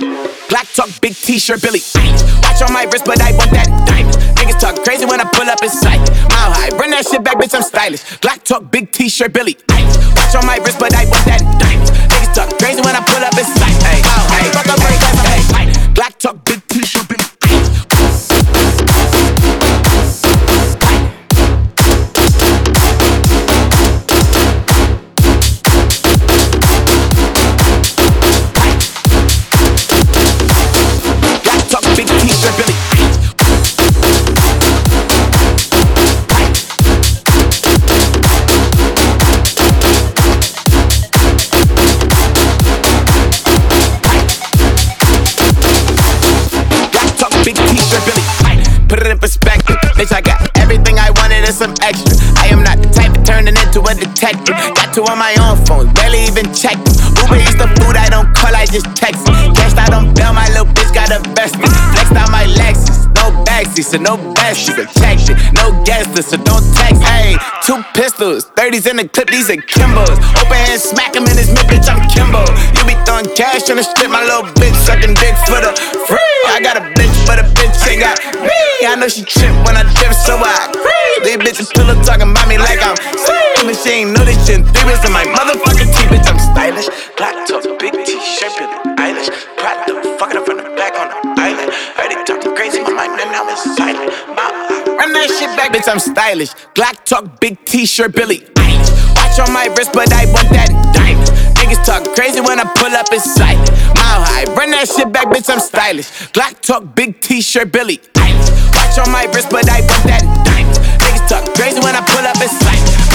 Glock talk, big t-shirt, Billie. Watch on my wrist, but I want that diamond. Niggas talk crazy when I pull up in sight. Mile high, run that shit back, bitch, I'm stylish. Glock talk, big t-shirt, Billie. Watch on my wrist, but I want that diamond. Bitch, I got everything I wanted and some extra. I am not the type of turning into a detective. Got two on my own phone, barely even check Uber eats the food I don't call, I just text. Cashed out on bail, my so no best. You protect it, no guest so don't text. Hey, two pistols, 30s in the clip, these are Kimbos. Open hand, smack him in his mid, bitch, I'm Kimbo. You be throwing cash on the strip, my little bitch sucking dick for the free. I got a bitch, but a bitch ain't got me. I know she trip when I dip, so I agree. These bitches still talking about me like I'm. And she ain't know this shit. Three in my motherfucking teeth, bitch, I'm stylish. Black top, big t-shirt, That shit back, bitch, I'm stylish. Black talk, big t-shirt, Billie Eilish. Watch on my wrist, but I want that diamond. Niggas talk crazy when I pull up in sight. Mile high, run that shit back, bitch, I'm stylish. Glock talk, big t-shirt, Billie Eilish. Watch on my wrist, but I want that diamond. Niggas talk crazy when I pull up in sight.